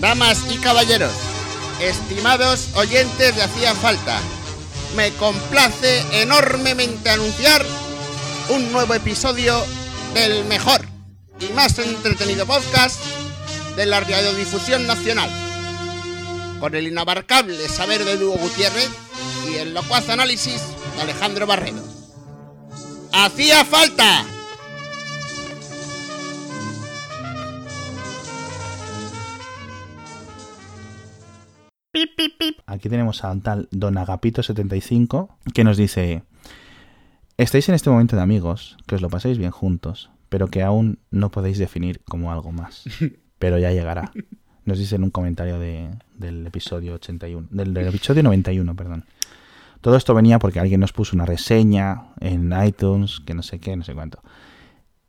Damas y caballeros, estimados oyentes de Hacía Falta, me complace enormemente anunciar un nuevo episodio del mejor y más entretenido podcast de la radiodifusión nacional. Con el inabarcable saber de Hugo Gutiérrez y el locuaz análisis de Alejandro Barredo. ¡Hacía falta! Aquí tenemos a un tal Don Agapito75 que nos dice: Estáis en este momento de amigos, que os lo paséis bien juntos, pero que aún no podéis definir como algo más. Pero ya llegará. Nos dice en un comentario de- del episodio 81, del, del episodio 91, perdón. Todo esto venía porque alguien nos puso una reseña en iTunes, que no sé qué, no sé cuánto.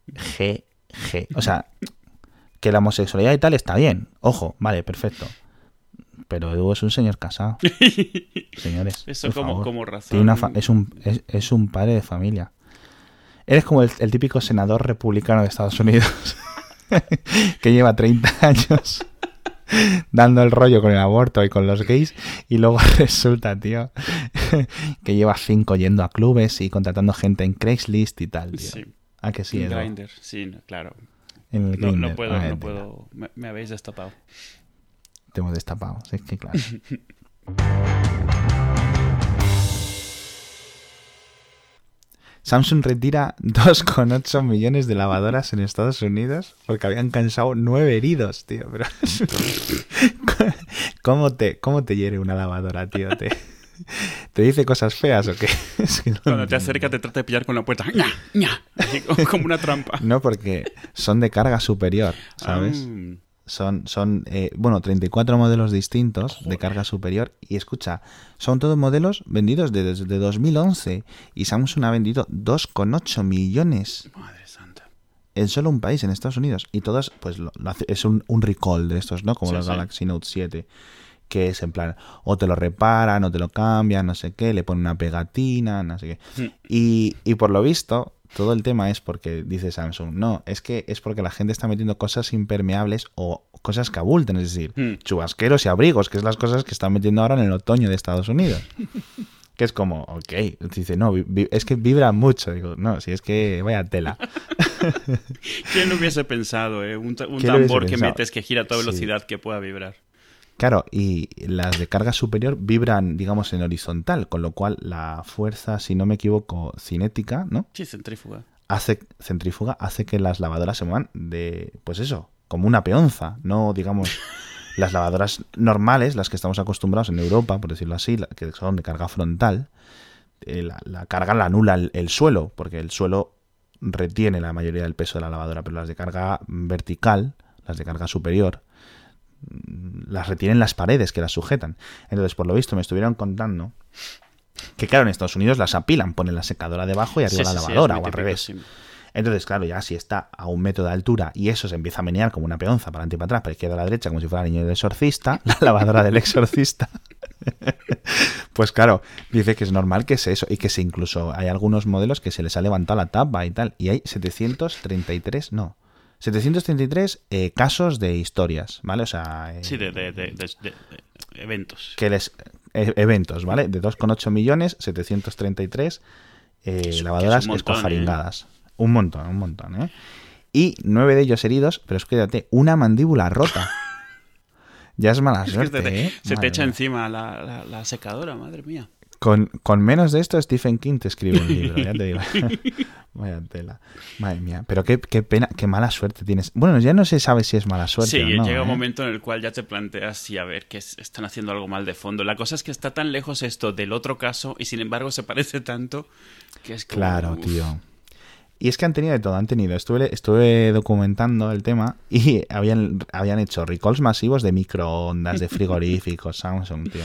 G, G. O sea, que la homosexualidad y tal está bien. Ojo, vale, perfecto. Pero Edu es un señor casado. Señores. Eso como, como razón. Una es, un, es, es un padre de familia. Eres como el, el típico senador republicano de Estados Unidos que lleva 30 años dando el rollo con el aborto y con los gays y luego resulta, tío, que lleva 5 yendo a clubes y contratando gente en Craigslist y tal, tío. Sí. Ah, que sí? Grindr, sí, claro. En el No, puedo, Ah, no puedo. Me, me habéis destapado. Te hemos destapado, es que claro. Samsung retira 2,8 millones de lavadoras en Estados Unidos porque habían cansado 9 heridos, tío. Pero ¿Cómo te, cómo te hiere una lavadora, tío? ¿Te, te dice cosas feas o qué? Es que no Cuando te acerca te trata de pillar con la puerta. ¡Ña! ¡Ña! Así como, como una trampa. No, porque son de carga superior, ¿sabes? Ah, Son, son eh, bueno, 34 modelos distintos de carga superior. Y escucha, son todos modelos vendidos de- desde 2011. Y Samsung ha vendido 2,8 millones madre santa. en solo un país, en Estados Unidos. Y todos, pues lo- lo hace- es un, un recall de estos, ¿no? Como Sí, los sí. Galaxy Note 7. Que es en plan, o te lo reparan, o te lo cambian, no sé qué, le ponen una pegatina, no sé qué. Mm. Y, y por lo visto, todo el tema es porque dice Samsung, no, es que es porque la gente está metiendo cosas impermeables o cosas que abulten, es decir, Hmm. chubasqueros y abrigos, que es las cosas que están metiendo ahora en el otoño de Estados Unidos. que es como, ok, dice, no, es que vibra mucho. Digo, no, si es que vaya tela. ¿Quién lo hubiese pensado, eh? Un, ta- un ¿Quién lo hubiese tambor que pensado? metes que gira a toda Sí. velocidad que pueda vibrar. Claro, y las de carga superior vibran, digamos, en horizontal, con lo cual la fuerza, si no me equivoco, cinética, ¿no? Sí, centrífuga. hace centrífuga hace que las lavadoras se muevan de pues eso como una peonza no digamos las lavadoras normales las que estamos acostumbrados en Europa por decirlo así que son de carga frontal eh, la, la carga la anula el, el suelo porque el suelo retiene la mayoría del peso de la lavadora pero las de carga vertical las de carga superior mm, las retienen las paredes que las sujetan entonces por lo visto me estuvieron contando que claro en Estados Unidos las apilan ponen la secadora debajo y arriba Sí, la sí, sí, es lavadora o al típico, revés. Entonces, claro, ya si está a un metro de altura y eso se empieza a menear como una peonza para adelante y para atrás, para la izquierda a la derecha, como si fuera el niño del exorcista, la lavadora del exorcista, pues claro, dice que es normal que sea eso y que se incluso hay algunos modelos que se les ha levantado la tapa y tal, y hay 733, no, 733 eh, casos de historias, ¿vale? O sea, eh, Sí, de, de- de- de- de- de eventos. que les eh, eventos, ¿vale? De 2,8 millones, 733 eh, lavadoras que es un montón. Un montón, ¿eh? Y nueve de ellos heridos, pero es que fíjate, una mandíbula rota. ya es mala Es que suerte, se te, ¿eh? se te Madre echa mía. encima la, la- la secadora, madre mía. Con, con menos de esto, Stephen King te escribe un libro, ya te digo. Vaya tela. Madre mía. Pero qué, qué pena, qué mala suerte tienes. Bueno, ya no se sabe si es mala suerte Sí, o no. llega un ¿eh? momento en el cual ya te planteas si a ver que es- están haciendo algo mal de fondo. La cosa es que está tan lejos esto del otro caso y sin embargo se parece tanto que es como, Claro, uf. tío. Y es que han tenido de todo, han tenido. Estuve, estuve documentando el tema y habían, habían hecho recalls masivos de microondas, de frigoríficos, Samsung, tío.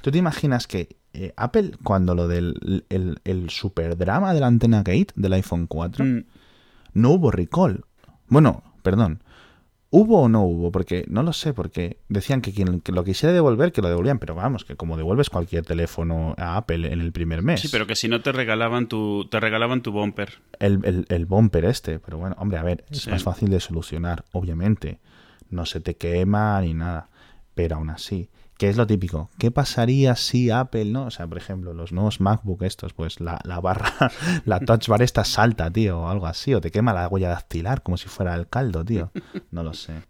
¿Tú te imaginas que eh, Apple, cuando lo del el, el super drama de la antena gate del iPhone 4, Mm, no hubo recall? Bueno, perdón. ¿Hubo o no hubo? Porque no lo sé, porque decían que quien que lo quisiera devolver, que lo devolvían, pero vamos, que como devuelves cualquier teléfono a Apple en el primer mes. Sí, pero que si no te regalaban tu, te regalaban tu bumper. el, el, el bumper este, pero bueno, hombre, a ver, es Sí. más fácil de solucionar, obviamente. no se te quema ni nada. Pero aún así, ¿qué es lo típico? ¿Qué pasaría si Apple, no? O sea, por ejemplo, los nuevos MacBook estos, pues la, la barra, la touch bar esta salta, tío, o algo así, o te quema la huella dactilar como si fuera el caldo, tío. No lo sé.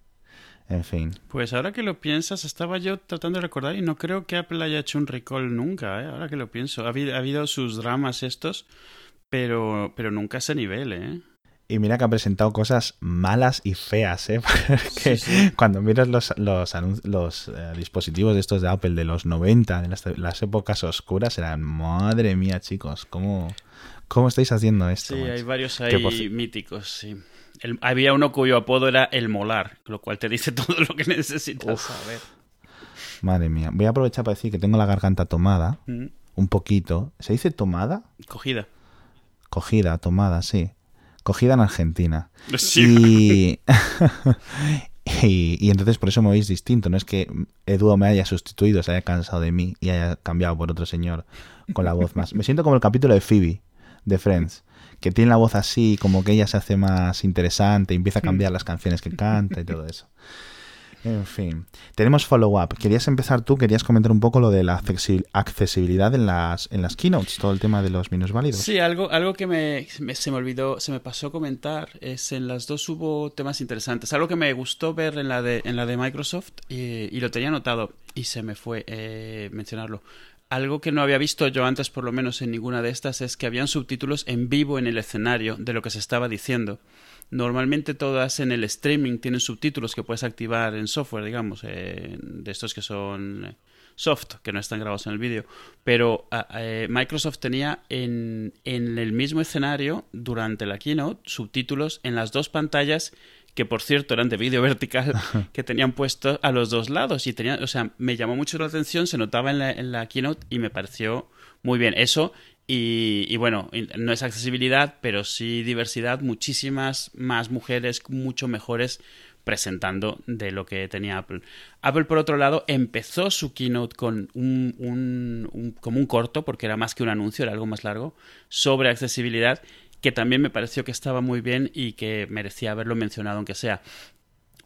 En fin. Pues ahora que lo piensas, estaba yo tratando de recordar y no creo que Apple haya hecho un recall nunca, ¿eh? ahora que lo pienso. Ha habido, ha habido sus dramas estos, pero, pero nunca a ese nivel, ¿eh? Y mira que ha presentado cosas malas y feas, ¿eh? Porque cuando miras los, los, los eh, dispositivos de estos de Apple de los 90, de las, las, épocas oscuras, eran, madre mía, chicos, ¿cómo, cómo estáis haciendo esto? Sí, hay varios ahí míticos, sí. El, había uno cuyo apodo era el molar, lo cual te dice todo lo que necesitas Uf. saber. Madre mía, voy a aprovechar para decir que tengo la garganta tomada, mm. un poquito. ¿Se dice tomada? Cogida. Cogida, tomada, sí. Cogida en Argentina. Sí. Y... y, entonces por eso me veis distinto. No es que Edu me haya sustituido, se haya cansado de mí y haya cambiado por otro señor con la voz más. Me siento como el capítulo de Phoebe, de Friends que tiene la voz así, como que ella se hace más interesante, y empieza a cambiar las canciones que canta y todo eso. En fin, tenemos follow-up. Querías empezar tú, querías comentar un poco lo de la accesibilidad en las, en las keynotes, todo el tema de los minusválidos. Sí, algo, algo que me, se me olvidó, se me pasó comentar, es en las dos hubo temas interesantes. Algo que me gustó ver en la de, en la de Microsoft y, y lo tenía anotado y se me fue eh, mencionarlo. Algo que no había visto yo antes, por lo menos en ninguna de estas, es que habían subtítulos en vivo en el escenario de lo que se estaba diciendo. Normalmente todas en el streaming tienen subtítulos que puedes activar en software, digamos, eh, de estos que son eh, soft, que no están grabados en el vídeo. Pero eh, Microsoft tenía en, en el mismo escenario, durante la keynote, subtítulos en las dos pantallas que por cierto eran de vídeo vertical, que tenían puestos a los dos lados. Y tenían, o sea, me llamó mucho la atención, se notaba en la, en la keynote y me pareció muy bien. Eso y, bueno, no es accesibilidad, pero sí diversidad, muchísimas más mujeres mucho mejores presentando de lo que tenía Apple. Apple, por otro lado, empezó su keynote con un, un, un, como un corto, porque era más que un anuncio, era algo más largo, sobre accesibilidad que también me pareció que estaba muy bien y que merecía haberlo mencionado, aunque sea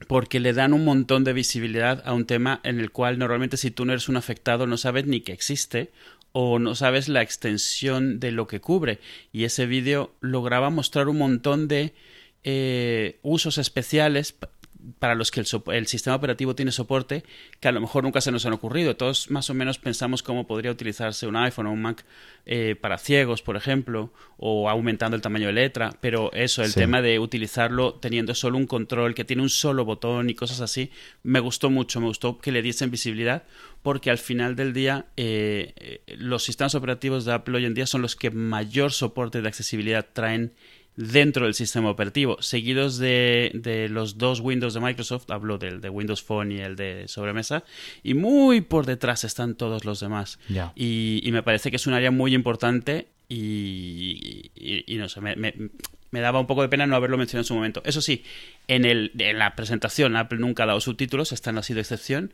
porque le dan un montón de visibilidad a un tema en el cual normalmente si tú no eres un afectado no sabes ni que existe o no sabes la extensión de lo que cubre. Y ese vídeo lograba mostrar un montón de eh, usos especiales para los que el, sistema operativo tiene soporte que a lo mejor nunca se nos han ocurrido. Todos más o menos pensamos cómo podría utilizarse un iPhone o un Mac eh, para ciegos, por ejemplo, o aumentando el tamaño de letra, pero eso, el tema de utilizarlo teniendo solo un control que tiene un solo botón y cosas así, me gustó mucho, me gustó que le diesen visibilidad porque al final del día eh, eh, los sistemas operativos de Apple hoy en día son los que mayor soporte de accesibilidad traen dentro del sistema operativo, seguidos de, de, los dos Windows de Microsoft, hablo del de Windows Phone y el de sobremesa, y muy por detrás están todos los demás. Y, y, me parece que es un área muy importante y, y, no sé, me, me, me, daba un poco de pena no haberlo mencionado en su momento. Eso sí, en, el, en la presentación Apple nunca ha dado subtítulos, esta no ha sido excepción,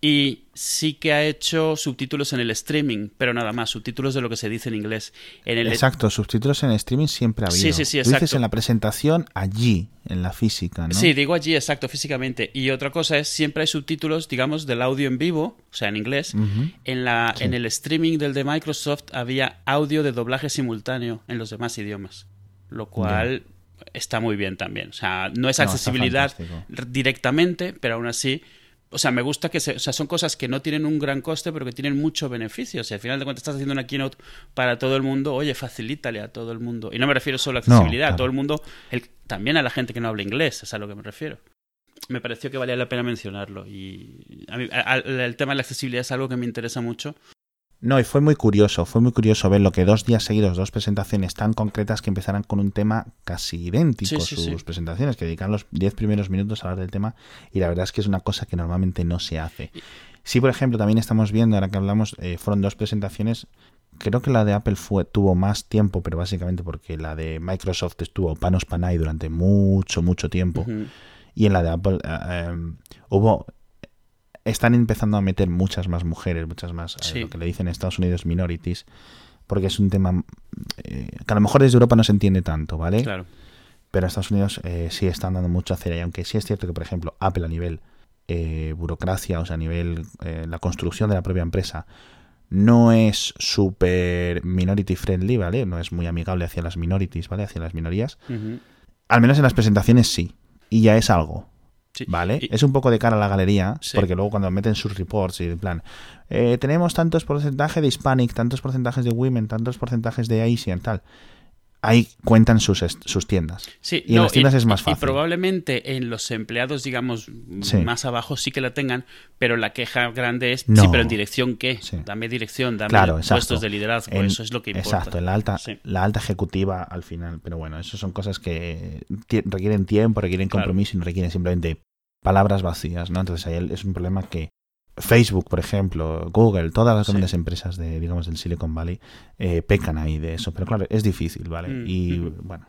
y sí que ha hecho subtítulos en el streaming, pero nada más, subtítulos de lo que se dice en inglés. En el... Exacto, subtítulos en streaming siempre ha habido. Sí, sí, sí, exacto. dices en la presentación allí, en la física, ¿no? Sí, digo allí, exacto, físicamente. Y otra cosa es, siempre hay subtítulos, digamos, del audio en vivo, o sea, en inglés. Uh -huh. en, la, sí. en el streaming del de Microsoft había audio de doblaje simultáneo en los demás idiomas, lo cual... Yeah. Está muy bien también. O sea, no es accesibilidad no, directamente, pero aún así o sea, me gusta que se, o sea, son cosas que no tienen un gran coste, pero que tienen mucho beneficio. O sea, al final de cuentas estás haciendo una keynote para todo el mundo, oye, facilítale a todo el mundo. Y no me refiero solo a accesibilidad, no, claro. a todo el mundo, el, también a la gente que no habla inglés, es a lo que me refiero. Me pareció que valía la pena mencionarlo. Y a mí, a, a, el tema de la accesibilidad es algo que me interesa mucho no, y fue muy curioso, fue muy curioso ver lo que dos días seguidos, dos presentaciones tan concretas que empezaran con un tema casi idéntico, sí, sí, sus sí. presentaciones, que dedican los diez primeros minutos a hablar del tema, y la verdad es que es una cosa que normalmente no se hace. Sí, por ejemplo, también estamos viendo, ahora que hablamos, eh, fueron dos presentaciones, creo que la de Apple fue, tuvo más tiempo, pero básicamente porque la de Microsoft estuvo panos panay durante mucho, mucho tiempo, uh -huh. y en la de Apple eh, eh, hubo están empezando a meter muchas más mujeres, muchas más, sí. eh, lo que le dicen en Estados Unidos minorities, porque es un tema eh, que a lo mejor desde Europa no se entiende tanto, ¿vale? Claro. pero Estados Unidos eh, sí están dando mucho a hacer. Y aunque sí es cierto que, por ejemplo, Apple a nivel eh, burocracia, o sea, a nivel la construcción de la propia empresa, no es súper minority friendly, ¿vale? No es muy amigable hacia las minorities, ¿vale? Hacia las minorías. Al menos en las presentaciones sí. Y ya es algo. Sí. ¿Vale? Y- Es un poco de cara a la galería, Sí. porque luego cuando meten sus reports y en plan, eh, tenemos tantos porcentajes de Hispanic, tantos porcentajes de Women, tantos porcentajes de Asian, tal. Ahí cuentan sus, sus tiendas. Sí, Y en las tiendas es más y fácil. probablemente en los empleados, digamos, Sí. más abajo sí que la tengan, pero la queja grande es, No. sí, pero en dirección qué? Sí. Dame dirección, dame Claro, puestos de liderazgo, En- eso es lo que importa. Exacto, en la alta, Sí. la alta ejecutiva al final. Pero bueno, eso son cosas que ti- requieren tiempo, requieren Claro. compromiso y no requieren simplemente palabras vacías, ¿no? Entonces ahí es un problema que Facebook, por ejemplo, Google, todas las Sí. grandes empresas de, digamos, del Silicon Valley eh, pecan ahí de eso. Pero claro, es difícil, ¿vale? Mm, Y bueno.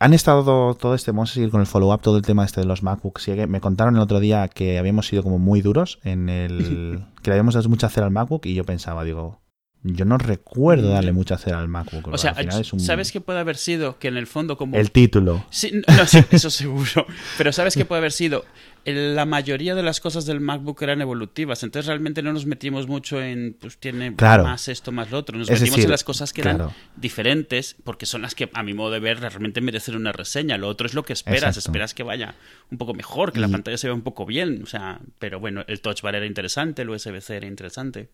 Han estado todo este, vamos a seguir con el follow-up, todo el tema este de los MacBook. Sigue. Me contaron el otro día que habíamos sido como muy duros en el... que le habíamos dado mucha cera al MacBook y yo pensaba, digo, yo no recuerdo darle mucha cera al MacBook. O sea, al final es un- ¿sabes qué puede haber sido? Que en el fondo como... El título. Sí, no, sí, eso seguro. Pero ¿sabes qué puede haber sido? La mayoría de las cosas del MacBook eran evolutivas, entonces realmente no nos metimos mucho en, pues tiene Claro. más esto, más lo otro. Nos Es metimos decir, en las cosas que eran claro. diferentes, porque son las que, a mi modo de ver, realmente merecen una reseña. Lo otro es lo que esperas, Exacto. esperas que vaya un poco mejor, que la pantalla se vea un poco bien. O sea, pero bueno, el Touch Bar era interesante, el USB-C era interesante.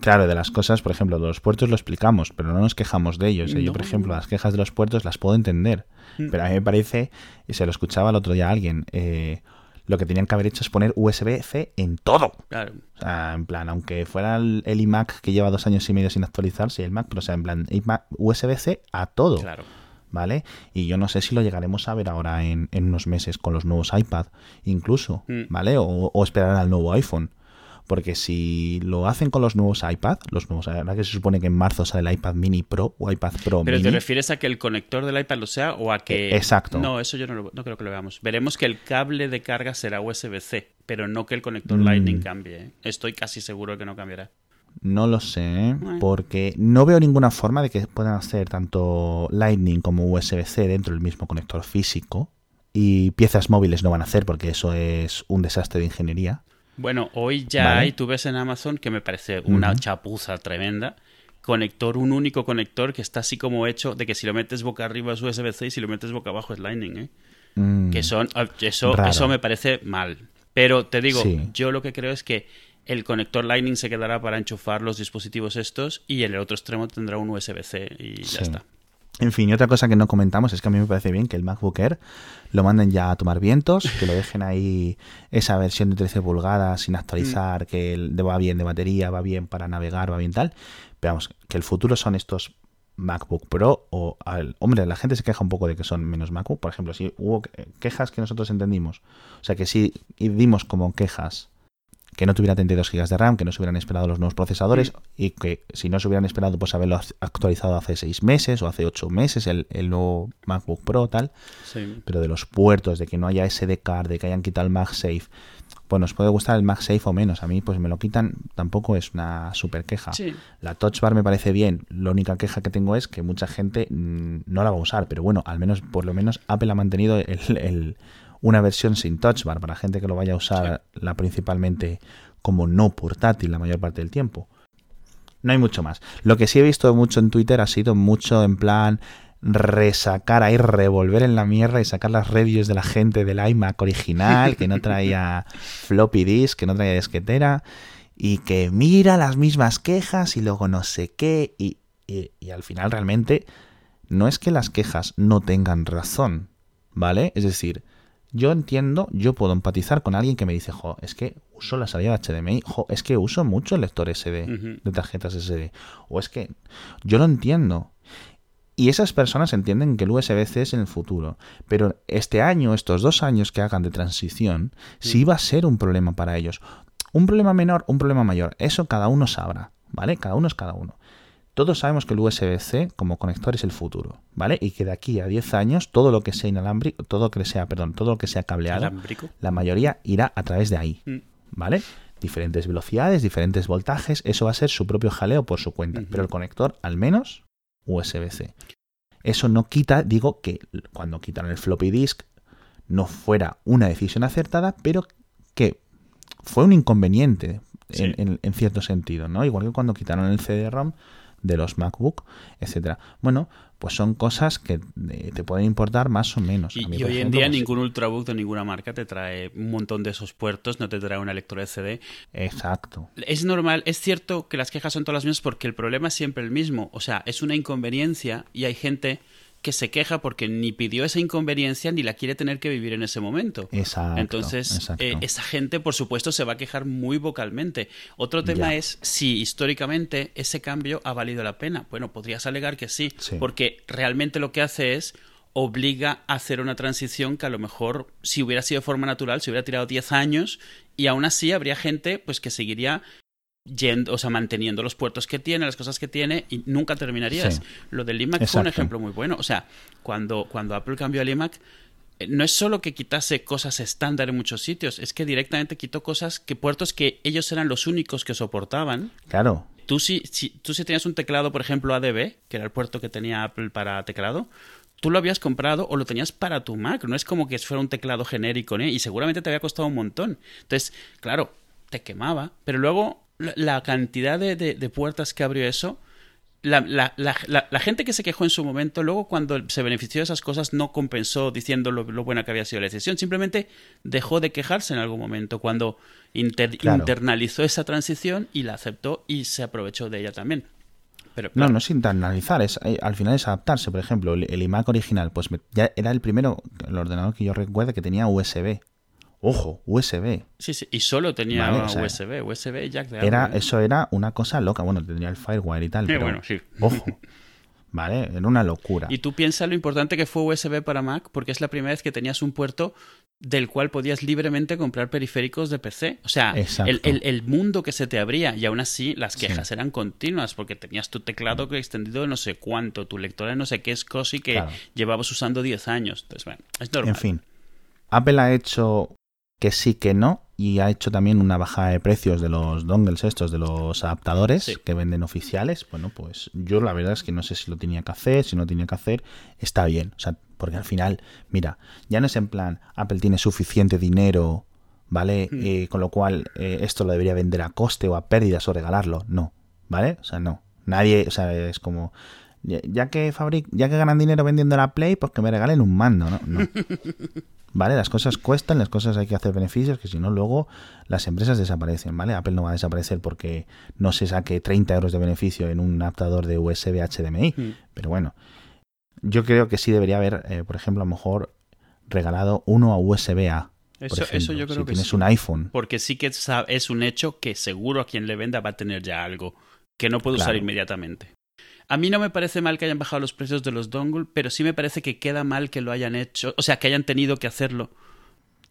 Claro, de las cosas, por ejemplo, de los puertos lo explicamos, pero no nos quejamos de ellos. Yo, por ejemplo, las quejas de los puertos las puedo entender. Mm. Pero a mí me parece, y se lo escuchaba el otro día a alguien, eh, lo que tenían que haber hecho es poner USB-C en todo. Claro. O sea, en plan, aunque fuera el, el iMac que lleva dos años y medio sin actualizarse, el Mac, pero o sea, en plan, USB-C a todo. Claro. ¿Vale? Y yo no sé si lo llegaremos a ver ahora en, en unos meses con los nuevos iPad, incluso, Mm. ¿vale? O, o esperar al nuevo iPhone. Porque si lo hacen con los nuevos iPad, los nuevos, ahora que se supone que en marzo sale el iPad mini Pro o iPad Pro Pero mini. ¿te refieres a que el conector del iPad lo sea o a que... Eh, exacto. No, eso yo no, lo- no creo que lo veamos. Veremos que el cable de carga será USB-C, pero no que el conector Mm. Lightning cambie. ¿eh? Estoy casi seguro que no cambiará. No lo sé, porque no veo ninguna forma de que puedan hacer tanto Lightning como USB-C dentro del mismo conector físico. Y piezas móviles no van a hacer porque eso es un desastre de ingeniería. Bueno, hoy ya Vale. hay, tú ves en Amazon, que me parece una chapuza tremenda, conector, un único conector que está así como hecho de que si lo metes boca arriba es USB-C y si lo metes boca abajo es Lightning, ¿eh? Mm, Que son, ah, eso, Raro. eso me parece mal. Pero te digo, Sí. yo lo que creo es que el conector Lightning se quedará para enchufar los dispositivos estos y en el otro extremo tendrá un USB-C y ya está. En fin, y otra cosa que no comentamos es que a mí me parece bien que el MacBook Air lo manden ya a tomar vientos, que lo dejen ahí esa versión de 13 pulgadas sin actualizar, que el- va bien de batería, va bien para navegar, va bien tal. Pero vamos, que el futuro son estos MacBook Pro o... al- hombre, la gente se queja un poco de que son menos MacBook. Por ejemplo, si hubo que- quejas que nosotros entendimos, o sea, que si dimos como quejas que no tuviera 32 GB de RAM, que no se hubieran esperado los nuevos procesadores y que si no se hubieran esperado, pues haberlo actualizado hace 6 meses o hace 8 meses el, el nuevo MacBook Pro, tal. Sí. Pero de los puertos, de que no haya SD card, de que hayan quitado el MagSafe, pues nos puede gustar el MagSafe o menos. A mí, pues me lo quitan, tampoco es una super queja. Sí. La Touch Bar me parece bien. La única queja que tengo es que mucha gente mm, no la va a usar. Pero bueno, al menos, por lo menos, Apple ha mantenido el- el- una versión sin Touch Bar para gente que lo vaya a usar la principalmente como no portátil la mayor parte del tiempo. No hay mucho más. Lo que sí he visto mucho en Twitter ha sido mucho en plan resacar ahí, revolver en la mierda y sacar las reviews de la gente del iMac original, que no traía floppy disk, que no traía disquetera, y que mira las mismas quejas y luego no sé qué, y, y- y al final realmente no es que las quejas no tengan razón, ¿vale? Es decir, yo entiendo, yo puedo empatizar con alguien que me dice, jo, es que uso la salida HDMI, jo, es que uso mucho el lector SD de tarjetas SD, o es que yo lo entiendo. Y esas personas entienden que el USB-C es en el futuro. Pero este año, estos dos años que hagan de transición, sí va a ser un problema para ellos. Un problema menor, un problema mayor. Eso cada uno sabrá, ¿vale? Cada uno es cada uno. Todos sabemos que el USB-C como conector es el futuro, ¿vale? Y que de aquí a 10 años todo lo que sea inalámbrico, todo lo que sea, perdón, todo lo que sea cableado, Alámbrico. la mayoría irá a través de ahí, Mm. ¿vale? Diferentes velocidades, diferentes voltajes, eso va a ser su propio jaleo por su cuenta, pero el conector al menos USB-C. Eso no quita, digo, que cuando quitaron el floppy disk no fuera una decisión acertada, pero que fue un inconveniente en, cierto sentido, ¿no? Igual que cuando quitaron el CD-ROM de los MacBook, etcétera. Bueno, pues son cosas que eh, te pueden importar más o menos. Y, hoy en día pues ningún Ultrabook de ninguna marca te trae un montón de esos puertos, no te trae una lectura de CD. Exacto. Es normal, es cierto que las quejas son todas las mismas porque el problema es siempre el mismo. O sea, es una inconveniencia y hay gente que se queja porque ni pidió esa inconveniencia ni la quiere tener que vivir en ese momento. Exacto, Entonces, eh, esa gente, por supuesto, se va a quejar muy vocalmente. Otro tema es si históricamente ese cambio ha valido la pena. Bueno, podrías alegar que sí, porque realmente lo que hace es obliga a hacer una transición que a lo mejor si hubiera sido de forma natural se hubiera tirado 10 años y aún así habría gente pues que seguiría yendo, o sea, manteniendo los puertos que tiene, las cosas que tiene, y nunca terminarías. Lo del iMac fue un ejemplo muy bueno. O sea, cuando, cuando Apple cambió al iMac, eh, no es solo que quitase cosas estándar en muchos sitios, es que directamente quitó cosas que puertos que ellos eran los únicos que soportaban. Claro. Tú si, si, tú si tenías un teclado, por ejemplo, ADB, que era el puerto que tenía Apple para teclado, tú lo habías comprado o lo tenías para tu Mac. No es como que fuera un teclado genérico, ¿eh? Y seguramente te había costado un montón. Entonces, claro, te quemaba, pero luego la cantidad de, puertas que abrió eso, la, la, la, gente que se quejó en su momento, luego cuando se benefició de esas cosas, no compensó diciendo lo, buena que había sido la decisión, simplemente dejó de quejarse en algún momento, cuando internalizó esa transición y la aceptó y se aprovechó de ella también. Pero, No, no es internalizar, es, eh, al final es adaptarse. Por ejemplo, el, iMac original, pues ya era el primero, el ordenador que yo recuerdo que tenía USB. Ojo, USB. Sí, sí, y solo tenía USB, USB jack de era, Eso era una cosa loca. Bueno, tendría el Firewire y tal. pero, bueno, sí. Ojo. ¿Vale? Era una locura. Y tú piensas lo importante que fue USB para Mac, porque es la primera vez que tenías un puerto del cual podías libremente comprar periféricos de PC. O sea, el, el, mundo que se te abría, y aún así las quejas eran continuas, porque tenías tu teclado que extendido de no sé cuánto, tu lector de no sé qué es COSI que llevabas usando 10 años. Entonces, bueno, es normal. En fin, Apple ha hecho que sí que no y ha hecho también una bajada de precios de los dongles estos, de los adaptadores que venden oficiales. Bueno, pues yo la verdad es que no sé si lo tenía que hacer, si no tenía que hacer, está bien. O sea, porque al final, mira, ya no es en plan, Apple tiene suficiente dinero, ¿vale? Hmm. Eh, con lo cual eh, esto lo debería vender a coste o a pérdidas o regalarlo. No, ¿vale? O sea, no. Nadie, o sea, es como, ya que fabric, ya que ganan dinero vendiendo la Play, pues que me regalen un mando, ¿no? No. ¿Vale? Las cosas cuestan, las cosas hay que hacer beneficios, que si no, luego las empresas desaparecen, ¿vale? Apple no va a desaparecer porque no se saque 30 euros de beneficio en un adaptador de USB HDMI. Mm. Pero bueno, yo creo que sí debería haber, eh, por ejemplo, a lo mejor regalado uno a USB A. Eso, eso, yo creo si que tienes un iPhone. Porque sí que es un hecho que seguro a quien le venda va a tener ya algo que no puede usar inmediatamente. A mí no me parece mal que hayan bajado los precios de los dongle, pero sí me parece que queda mal que lo hayan hecho, o sea, que hayan tenido que hacerlo.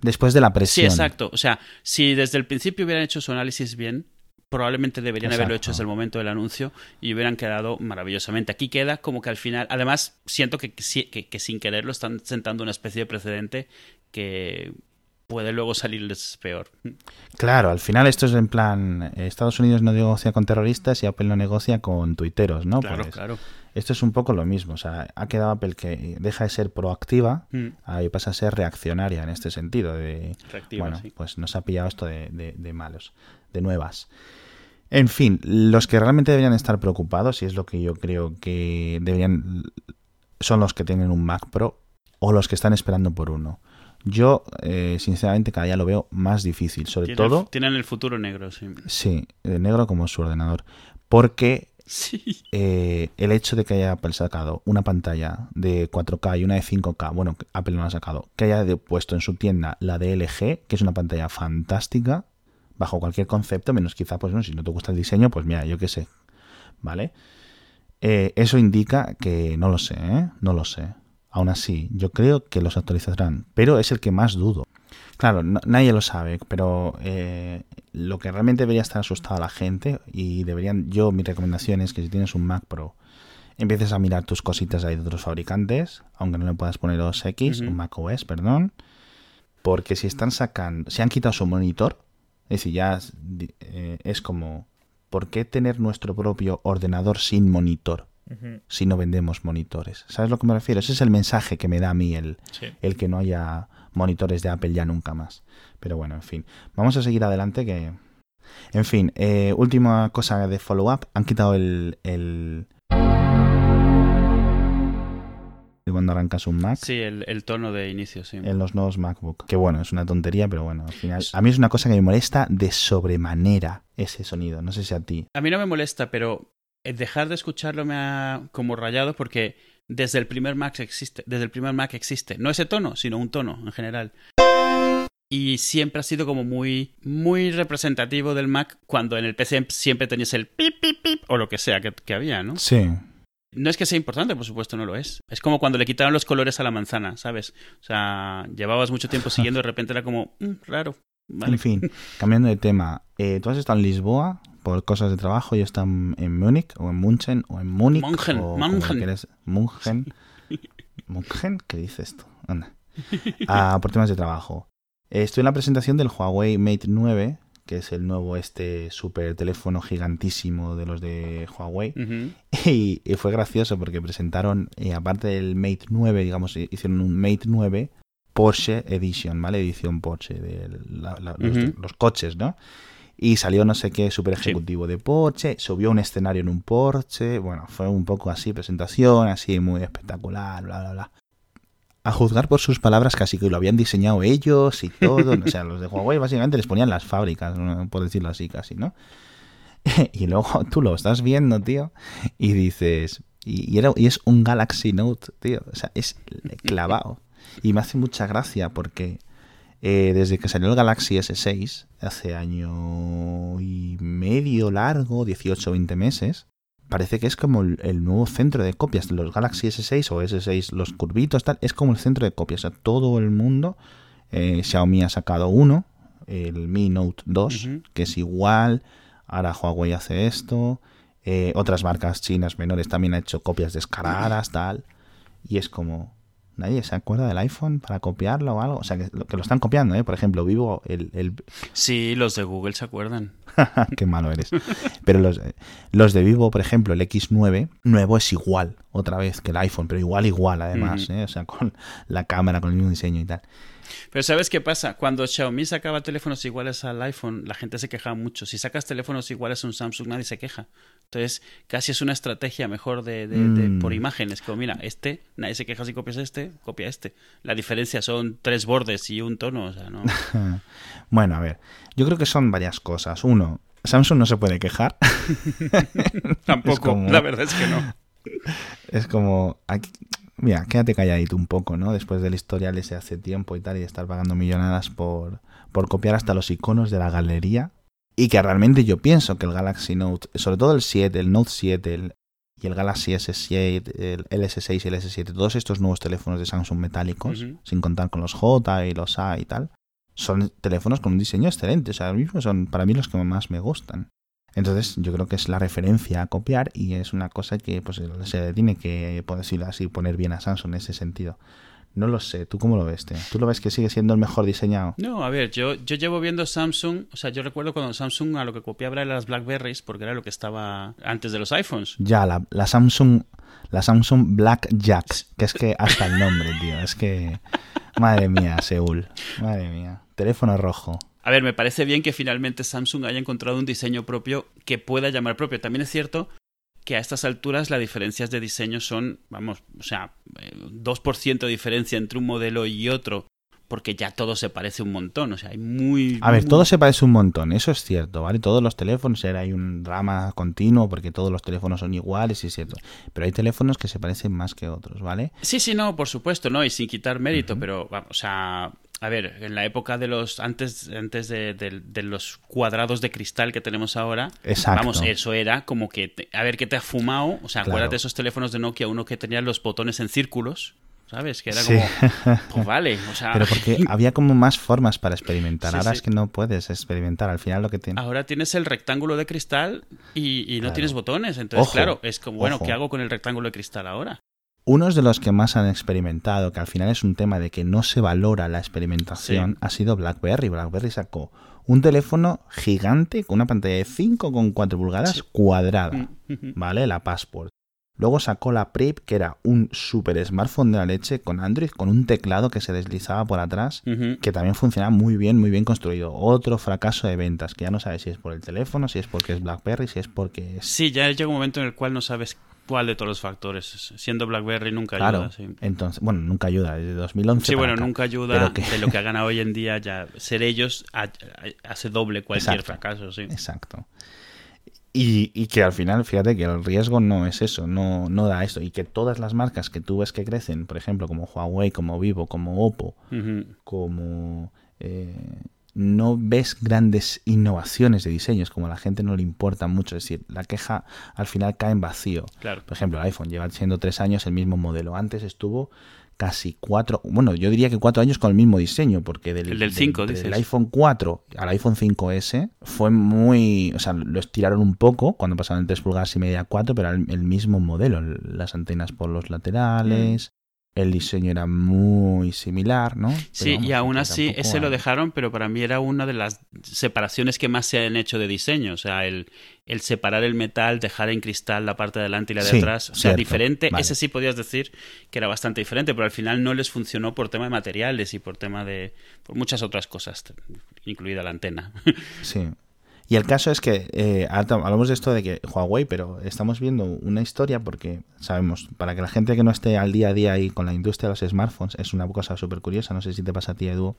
Después de la presión. Sí, exacto. O sea, si desde el principio hubieran hecho su análisis bien, probablemente deberían haberlo hecho desde el momento del anuncio y hubieran quedado maravillosamente. Aquí queda como que al final, además, siento que, que, que sin quererlo están sentando una especie de precedente que puede luego salirles peor. Claro, al final esto es en plan, Estados Unidos no negocia con terroristas y Apple no negocia con tuiteros, ¿no? Claro, pues claro. Esto es un poco lo mismo, o sea, ha quedado Apple que deja de ser proactiva mm. y pasa a ser reaccionaria en este sentido, de, bueno, pues nos ha pillado esto de, de malos, de nuevas. En fin, los que realmente deberían estar preocupados, y es lo que yo creo que deberían, son los que tienen un Mac Pro o los que están esperando por uno. Yo, eh, sinceramente, cada día lo veo más difícil. Sobre todo. tienen el futuro negro, sí. Sí, eh, negro como su ordenador. Porque eh, el hecho de que haya Apple sacado una pantalla de 4K y una de 5K, bueno, Apple no la ha sacado, que haya puesto en su tienda la de LG, que es una pantalla fantástica, bajo cualquier concepto, menos quizá, pues no, si no te gusta el diseño, pues mira, yo qué sé. ¿Vale? eso indica que no lo sé, ¿eh? No lo sé. Aún así, yo creo que los actualizarán, pero es el que más dudo. Claro, nadie lo sabe, pero eh, lo que realmente debería estar asustado a la gente y deberían, yo mi recomendación es que si tienes un Mac Pro, empieces a mirar tus cositas ahí de otros fabricantes, aunque no le puedas poner OS X, un Mac OS, perdón, porque si están sacando, si han quitado su monitor, es decir, ya es, eh, es como, ¿por qué tener nuestro propio ordenador sin monitor? Si no vendemos monitores. ¿Sabes lo que me refiero? Ese es el mensaje que me da a mí el, Sí. el que no haya monitores de Apple ya nunca más. Pero bueno, en fin. Vamos a seguir adelante que... En fin, eh, última cosa de follow-up. Han quitado el... el... Cuando arrancas un Mac Sí, el, el tono de inicio, sí. en los nuevos MacBook. Que bueno, es una tontería, pero bueno, al final... A mí es una cosa que me molesta de sobremanera ese sonido. No sé si a ti. A mí no me molesta, pero eh, dejar de escucharlo me ha como rayado porque desde el primer Mac existe, desde el primer Mac existe, no ese tono, sino un tono en general. Y siempre ha sido como muy, muy representativo del Mac cuando en el PC siempre tenías el pip, pip, pip o lo que sea que, que había, ¿no? Sí. No es que sea importante, por supuesto, no lo es. Es como cuando le quitaron los colores a la manzana, ¿sabes? O sea, llevabas mucho tiempo siguiendo y de repente era como, "Mm, raro. Vale. En fin, cambiando de tema. Eh, ¿Tú has estado en Lisboa por cosas de trabajo? Yo estado en Múnich o en Munchen o en Múnich. Mongen, o. Mungen. Mungen, ¿qué dice esto? Anda. Ah, por temas de trabajo. Eh, estuve en la presentación del Huawei Mate 9, que es el nuevo este super teléfono gigantísimo de los de Huawei. Y, y fue gracioso porque presentaron, eh, aparte del Mate 9, digamos, hicieron un Mate 9 Porsche Edition, ¿vale? Edición Porsche, de la- la- los, Ujú. los coches, ¿no? Y salió no sé qué super ejecutivo de Porsche, subió un escenario en un Porsche, bueno, fue un poco así, presentación, así muy espectacular, bla, bla, bla. A juzgar por sus palabras, casi que lo habían diseñado ellos y todo. o sea, los de Huawei básicamente les ponían las fábricas, por decirlo así, casi, ¿no? y luego tú lo estás viendo, tío, y dices. Y, y era, y es un Galaxy Note, tío. O sea, es clavado. Y me hace mucha gracia porque eh, desde que salió el Galaxy S6, hace año y medio largo, 18 o 20 meses, parece que es como el, el nuevo centro de copias de los Galaxy S6 o S6, los curvitos, tal. Es como el centro de copias. O sea, todo el mundo. eh, Xiaomi ha sacado uno, el Mi Note 2, Ujú. que es igual. Ahora Huawei hace esto. eh, otras marcas chinas menores también han hecho copias descaradas, tal. Y es como. Nadie se acuerda del iPhone para copiarlo o algo. O sea, que lo, que lo están copiando, ¿eh? Por ejemplo, Vivo, el, el, Sí, los de Google se acuerdan. Qué malo eres. Pero los, los de Vivo, por ejemplo, el X9 nuevo es igual, otra vez, que el iPhone, pero igual, igual, además. ¿eh? O sea, con la cámara, con el mismo diseño y tal. Pero ¿sabes qué pasa? Cuando Xiaomi sacaba teléfonos iguales al iPhone, la gente se quejaba mucho. Si sacas teléfonos iguales a un Samsung, nadie se queja. Entonces, casi es una estrategia mejor de, de- de- Mm. por imágenes. Como, mira, este, nadie se queja si copias este, copia este. La diferencia son tres bordes y un tono, o sea, no... Bueno, a ver, yo creo que son varias cosas. Uno, Samsung no se puede quejar. Tampoco, como- la verdad es que no. Es como, aquí- mira, quédate calladito un poco, ¿no? Después del historial ese hace tiempo y tal, y de estar pagando millonadas por, por copiar hasta los iconos de la galería. Y que realmente yo pienso que el Galaxy Note, sobre todo el 7, el Note 7 el- y el Galaxy S7, el S6 y el S7, todos estos nuevos teléfonos de Samsung metálicos, sin contar con los J y los A y tal, son teléfonos con un diseño excelente. O sea, ahora mismo son para mí los que más me gustan. Entonces, yo creo que es la referencia a copiar y es una cosa que pues, se tiene que, por decirlo así, poner bien a Samsung en ese sentido. No lo sé, ¿tú cómo lo ves? ¿Tú lo ves que sigue siendo el mejor diseñado? No, a ver, yo, yo llevo viendo Samsung, o sea, yo recuerdo cuando Samsung a lo que copiaba era las Blackberries, porque era lo que estaba antes de los iPhones. Ya, la, la Samsung la Samsung Black Jack, que es que hasta el nombre, tío, es que madre mía, Seúl, madre mía, teléfono rojo. A ver, me parece bien que finalmente Samsung haya encontrado un diseño propio que pueda llamar propio. También es cierto que a estas alturas las diferencias de diseño son, vamos, o sea, eh, 2% de diferencia entre un modelo y otro, porque ya todo se parece un montón. O sea, hay muy. A ver, muy- todo se parece un montón, eso es cierto, ¿vale? Todos los teléfonos, hay un drama continuo porque todos los teléfonos son iguales, sí es cierto. Pero hay teléfonos que se parecen más que otros, ¿vale? Sí, sí, no, por supuesto, no, y sin quitar mérito, pero, vamos, o sea, a ver, en la época de los, antes, antes de, de- de los cuadrados de cristal que tenemos ahora, Exacto. vamos, eso era como que, te- a ver, ¿qué te ha fumado? O sea, Claro. acuérdate de esos teléfonos de Nokia, uno que tenía los botones en círculos, ¿sabes? Que era Sí. como, pues vale, o sea, Pero porque había como más formas para experimentar. Sí, Ahora sí. es que no puedes experimentar. Al final lo que tienes. ahora tienes el rectángulo de cristal y, y no Claro. tienes botones, entonces, Ojo, claro, es como, bueno, ojo. ¿qué hago con el rectángulo de cristal ahora? Unos de los que más han experimentado, que al final es un tema de que no se valora la experimentación, Sí. ha sido BlackBerry. BlackBerry sacó un teléfono gigante con una pantalla de 5,4 pulgadas Sí. cuadrada, Mm. ¿vale? La Passport. Luego sacó la Prip, que era un super smartphone de la leche con Android, con un teclado que se deslizaba por atrás, que también funcionaba muy bien, muy bien construido. Otro fracaso de ventas, que ya no sabes si es por el teléfono, si es porque es BlackBerry, si es porque es... Sí, ya llega un momento en el cual no sabes cuál de todos los factores. Siendo BlackBerry nunca Claro, ayuda. Sí, entonces, bueno, nunca ayuda, desde 2011 Sí, bueno, acá. nunca ayuda que- de lo que hagan hoy en día. ya Ser ellos ha- ha- hace doble cualquier Exacto. fracaso. Sí. Exacto. Y, y que al final, fíjate que el riesgo no es eso, no, no da esto. Y que todas las marcas que tú ves que crecen, por ejemplo, como Huawei, como Vivo, como Oppo, como... eh, no ves grandes innovaciones de diseños, como a la gente no le importa mucho. Es decir, la queja al final cae en vacío. Claro. Por ejemplo, el iPhone lleva siendo tres años el mismo modelo. Antes estuvo casi cuatro, bueno, yo diría que cuatro años con el mismo diseño, porque del, El del 5, del dices. iPhone 4 al iPhone 5S fue muy, o sea, lo estiraron un poco cuando pasaron de 3 pulgadas y media a 4, pero era el, el mismo modelo, el- las antenas por los laterales, el diseño era muy similar, ¿no? Pero Sí, vamos, y aún así ese lo dejaron, pero para mí era una de las separaciones que más se han hecho de diseño. O sea, el, el separar el metal, dejar en cristal la parte de delante y la de Sí, atrás. O sea, cierto, diferente. vale. Ese sí podías decir que era bastante diferente, pero al final no les funcionó por tema de materiales y por tema de. por muchas otras cosas, incluida la antena. Sí. Y el caso es que eh, hablamos de esto de que Huawei, pero estamos viendo una historia porque sabemos, para que la gente que no esté al día a día ahí con la industria de los smartphones, es una cosa súper curiosa, no sé si te pasa a ti, Edu.